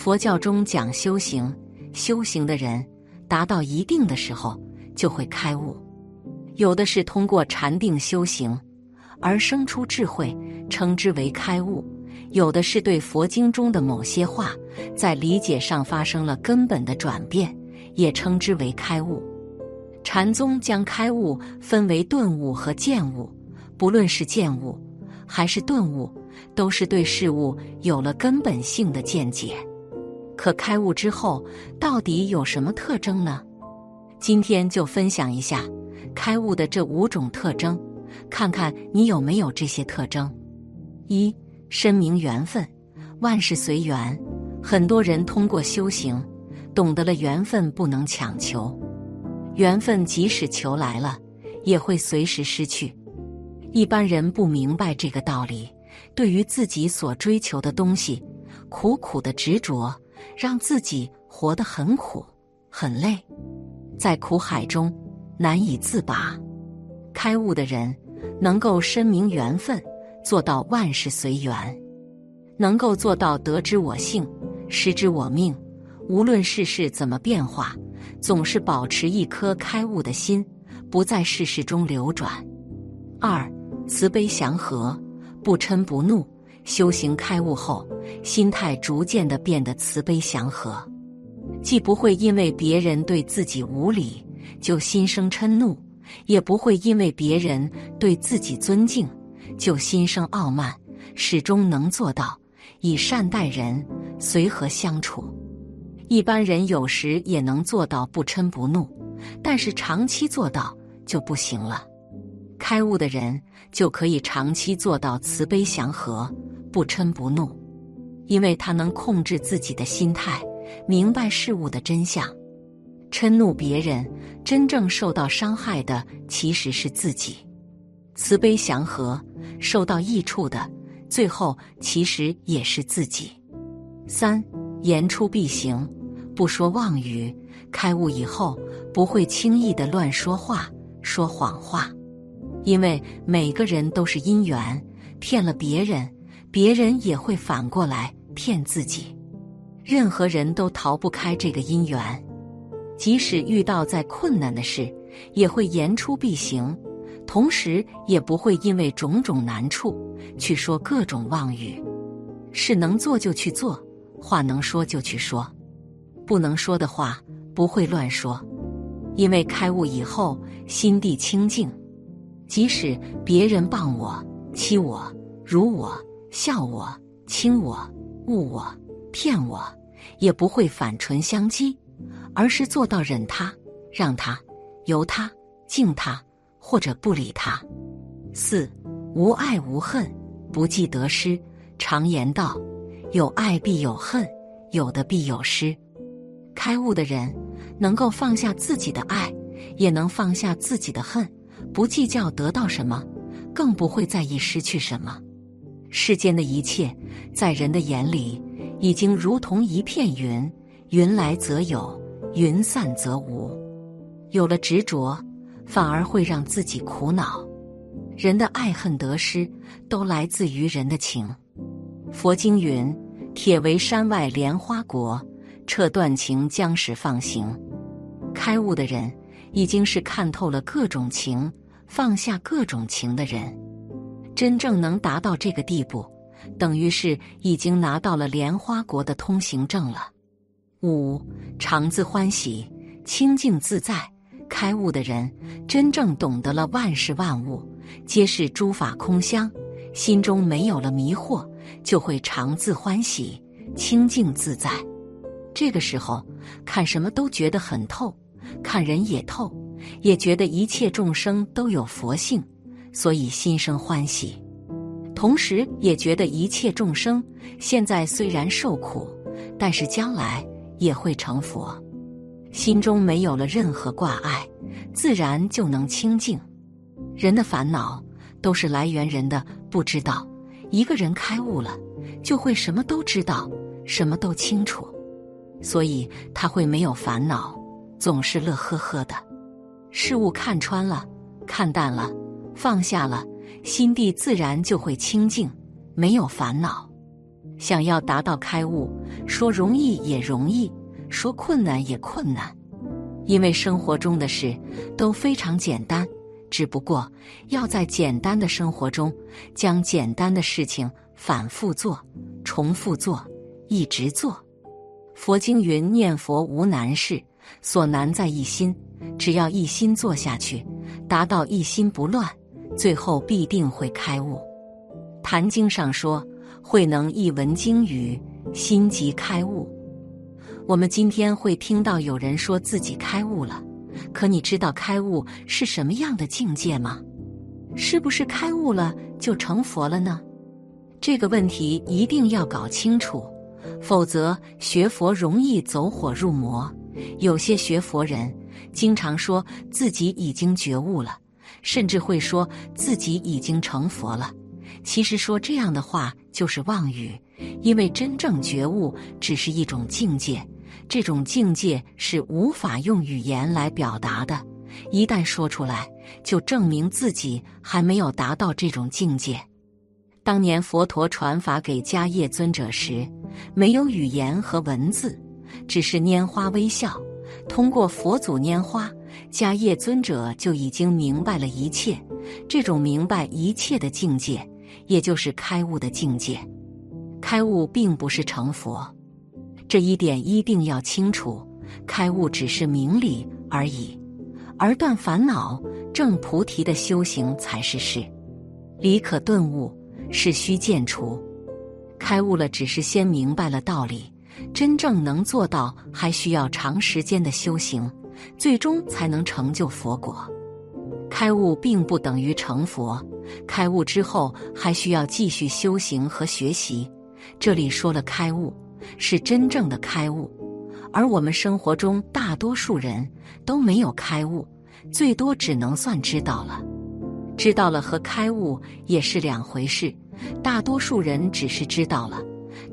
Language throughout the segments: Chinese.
佛教中讲修行，修行的人达到一定的时候就会开悟，有的是通过禅定修行而生出智慧，称之为开悟；有的是对佛经中的某些话在理解上发生了根本的转变，也称之为开悟。禅宗将开悟分为顿悟和见悟，不论是见悟还是顿悟，都是对事物有了根本性的见解。可开悟之后，到底有什么特征呢？今天就分享一下开悟的这五种特征，看看你有没有这些特征。一、深明缘分，万事随缘。很多人通过修行，懂得了缘分不能强求，缘分即使求来了，也会随时失去。一般人不明白这个道理，对于自己所追求的东西，苦苦的执着。让自己活得很苦很累，在苦海中难以自拔。开悟的人能够深明缘分，做到万事随缘，能够做到得之我幸，失之我命。无论世事怎么变化，总是保持一颗开悟的心，不在世事中流转。二，慈悲祥和，不嗔不怒。修行开悟后，心态逐渐的变得慈悲祥和，既不会因为别人对自己无礼就心生嗔怒，也不会因为别人对自己尊敬就心生傲慢，始终能做到以善待人，随和相处。一般人有时也能做到不嗔不怒，但是长期做到就不行了。开悟的人就可以长期做到慈悲祥和。不嗔不怒，因为他能控制自己的心态，明白事物的真相。嗔怒别人，真正受到伤害的其实是自己。慈悲祥和，受到益处的，最后其实也是自己。三言出必行，不说妄语。开悟以后，不会轻易的乱说话、说谎话，因为每个人都是因缘，骗了别人。别人也会反过来骗自己，任何人都逃不开这个因缘。即使遇到再困难的事，也会言出必行，同时也不会因为种种难处去说各种妄语。事能做就去做，话能说就去说，不能说的话不会乱说，因为开悟以后心地清净，即使别人谤我、欺我、辱我。笑我、轻我、误我、骗我，也不会反唇相讥，而是做到忍他、让他、由他、敬他，或者不理他。四无爱无恨，不计得失。常言道：有爱必有恨，有的必有失。开悟的人能够放下自己的爱，也能放下自己的恨，不计较得到什么，更不会在意失去什么。世间的一切，在人的眼里，已经如同一片云，云来则有，云散则无。有了执着，反而会让自己苦恼。人的爱恨得失，都来自于人的情。佛经云：“铁围山外莲花国，彻断情将使放行。”开悟的人，已经是看透了各种情，放下各种情的人。真正能达到这个地步，等于是已经拿到了莲花国的通行证了。五常自欢喜，清净自在，开悟的人真正懂得了万事万物皆是诸法空相，心中没有了迷惑，就会常自欢喜，清净自在。这个时候看什么都觉得很透，看人也透，也觉得一切众生都有佛性。所以心生欢喜，同时也觉得一切众生现在虽然受苦，但是将来也会成佛。心中没有了任何挂碍，自然就能清净。人的烦恼都是来源人的不知道。一个人开悟了，就会什么都知道，什么都清楚，所以他会没有烦恼，总是乐呵呵的。事物看穿了，看淡了。放下了，心地自然就会清净，没有烦恼。想要达到开悟，说容易也容易，说困难也困难，因为生活中的事都非常简单，只不过要在简单的生活中，将简单的事情反复做、重复做、一直做。佛经云：“念佛无难事，所难在一心。”只要一心做下去，达到一心不乱，最后必定会开悟。《坛经》上说：“慧能一闻经语，心即开悟。”我们今天会听到有人说自己开悟了，可你知道开悟是什么样的境界吗？是不是开悟了就成佛了呢？这个问题一定要搞清楚。否则，学佛容易走火入魔。有些学佛人经常说自己已经觉悟了，甚至会说自己已经成佛了。其实说这样的话就是妄语，因为真正觉悟只是一种境界，这种境界是无法用语言来表达的。一旦说出来，就证明自己还没有达到这种境界。当年佛陀传法给迦叶尊者时，没有语言和文字，只是拈花微笑。通过佛祖拈花，迦叶尊者就已经明白了一切。这种明白一切的境界，也就是开悟的境界。开悟并不是成佛，这一点一定要清楚。开悟只是明理而已，而断烦恼、证菩提的修行才是事。理可顿悟。是须见除，开悟了只是先明白了道理，真正能做到还需要长时间的修行，最终才能成就佛果。开悟并不等于成佛，开悟之后还需要继续修行和学习。这里说了开悟，是真正的开悟，而我们生活中大多数人都没有开悟，最多只能算知道了。知道了和开悟也是两回事，大多数人只是知道了，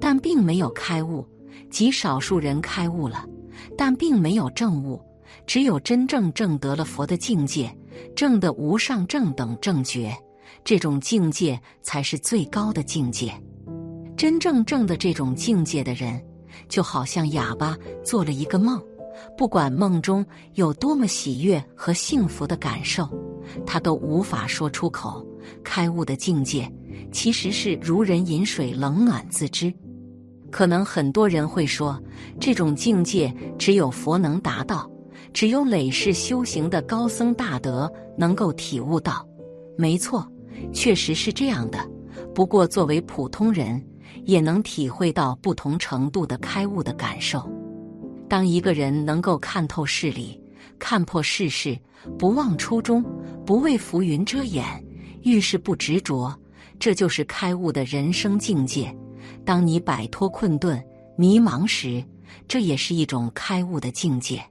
但并没有开悟；极少数人开悟了，但并没有证悟。只有真正证得了佛的境界，证的无上正等正觉，这种境界才是最高的境界。真正证的这种境界的人，就好像哑巴做了一个梦。不管梦中有多么喜悦和幸福的感受，他都无法说出口。开悟的境界其实是如人饮水，冷暖自知。可能很多人会说，这种境界只有佛能达到，只有累世修行的高僧大德能够体悟到。没错，确实是这样的。不过，作为普通人，也能体会到不同程度的开悟的感受。当一个人能够看透事理，看破世事，不忘初衷，不为浮云遮掩，遇事不执着，这就是开悟的人生境界。当你摆脱困顿、迷茫时，这也是一种开悟的境界。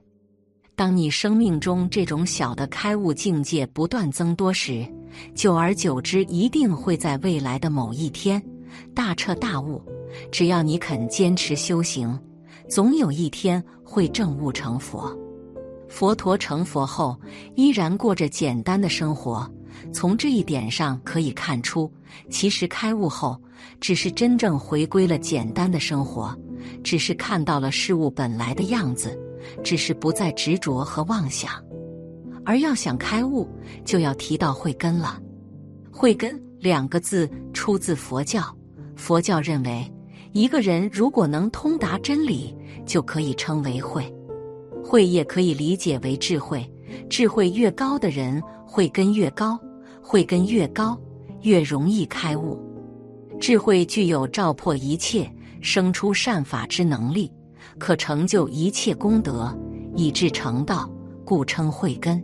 当你生命中这种小的开悟境界不断增多时，久而久之，一定会在未来的某一天大彻大悟。只要你肯坚持修行。总有一天会证悟成佛。佛陀成佛后，依然过着简单的生活。从这一点上可以看出，其实开悟后，只是真正回归了简单的生活，只是看到了事物本来的样子，只是不再执着和妄想。而要想开悟，就要提到慧根了。慧根两个字出自佛教，佛教认为。一个人如果能通达真理，就可以称为慧。慧也可以理解为智慧。智慧越高的人，慧根越高，慧根越高，越容易开悟。智慧具有照破一切、生出善法之能力，可成就一切功德，以至成道，故称慧根。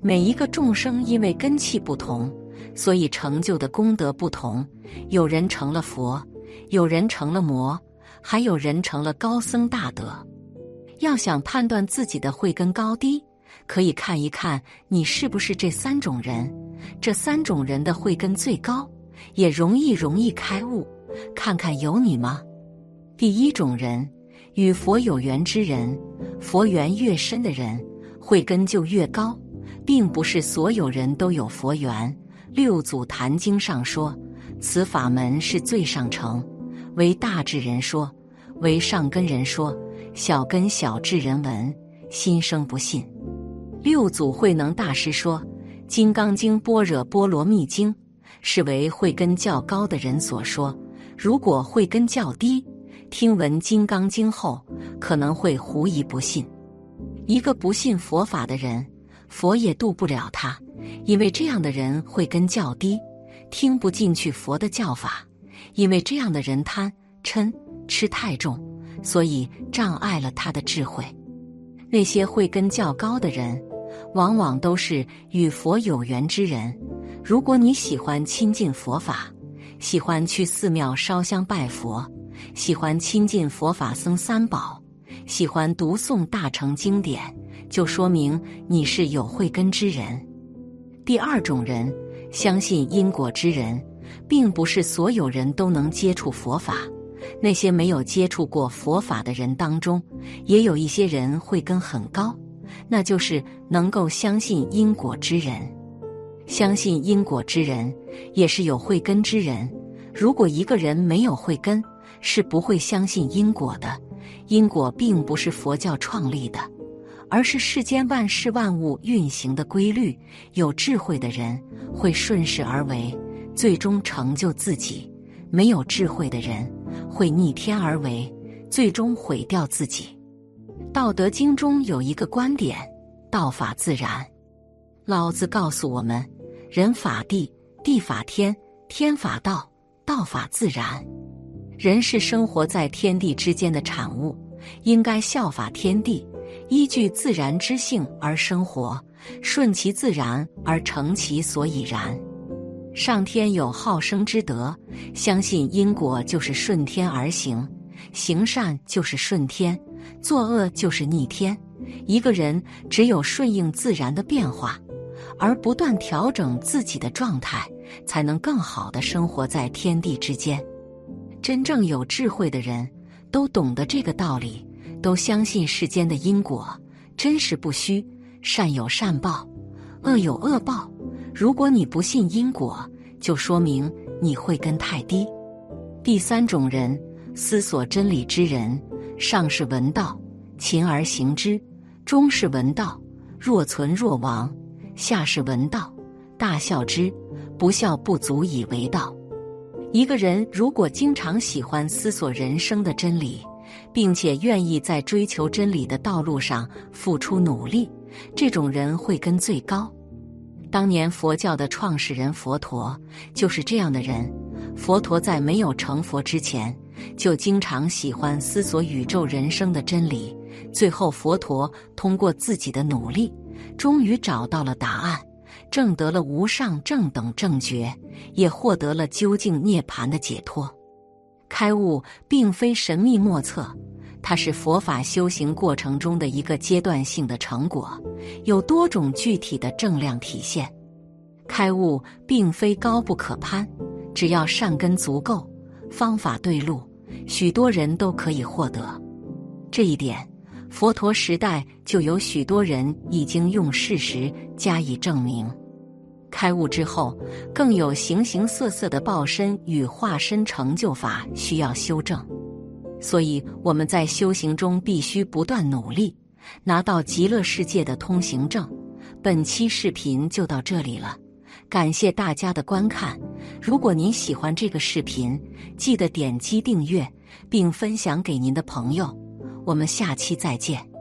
每一个众生因为根器不同，所以成就的功德不同。有人成了佛。有人成了魔，还有人成了高僧大德。要想判断自己的慧根高低，可以看一看你是不是这三种人。这三种人的慧根最高，也容易容易开悟。看看有你吗？第一种人，与佛有缘之人，佛缘越深的人，慧根就越高，并不是所有人都有佛缘。六祖坛经上说，此法门是最上乘。为大智人说，为上根人说，小根小智人闻，心生不信。六祖慧能大师说，《金刚经》般若波罗蜜经是为慧根较高的人所说。如果慧根较低，听闻《金刚经》后，可能会狐疑不信。一个不信佛法的人，佛也渡不了他，因为这样的人慧根较低，听不进去佛的教法。因为这样的人贪嗔痴太重，所以障碍了他的智慧。那些慧根较高的人。往往都是与佛有缘之人。如果你喜欢亲近佛法，喜欢去寺庙烧香拜佛，喜欢亲近佛法僧三宝，喜欢读诵大乘经典，就说明你是有慧根之人。第二种人，相信因果之人，并不是所有人都能接触佛法。那些没有接触过佛法的人当中，也有一些人慧根很高。那就是能够相信因果之人，相信因果之人也是有慧根之人。如果一个人没有慧根，是不会相信因果的。因果并不是佛教创立的，而是世间万事万物运行的规律。有智慧的人会顺势而为，最终成就自己；没有智慧的人会逆天而为，最终毁掉自己。道德经中有一个观点：道法自然。老子告诉我们：人法地，地法天，天法道，道法自然。人是生活在天地之间的产物，应该效法天地，依据自然之性而生活，顺其自然而成其所以然。上天有好生之德，相信因果就是顺天而行，行善就是顺天。作恶就是逆天。一个人只有顺应自然的变化，而不断调整自己的状态，才能更好的生活在天地之间。真正有智慧的人都懂得这个道理，都相信世间的因果真实不虚，善有善报，恶有恶报。如果你不信因果，就说明你慧根太低。第三种人，思索真理之人。上是闻道，勤而行之；中是闻道，若存若亡；下是闻道，大笑之。不笑不足以为道。一个人如果经常喜欢思索人生的真理，并且愿意在追求真理的道路上付出努力，这种人慧根最高。当年佛教的创始人佛陀就是这样的人。佛陀在没有成佛之前。就经常喜欢思索宇宙人生的真理，最后佛陀通过自己的努力，终于找到了答案，证得了无上正等正觉，也获得了究竟涅盘的解脱。开悟并非神秘莫测，它是佛法修行过程中的一个阶段性的成果，有多种具体的正量体现。开悟并非高不可攀，只要善根足够。方法对路，许多人都可以获得。这一点，佛陀时代就有许多人已经用事实加以证明。开悟之后，更有形形色色的报身与化身成就法需要修正。所以我们在修行中必须不断努力，拿到极乐世界的通行证。本期视频就到这里了。感谢大家的观看，如果您喜欢这个视频，记得点击订阅并分享给您的朋友。我们下期再见。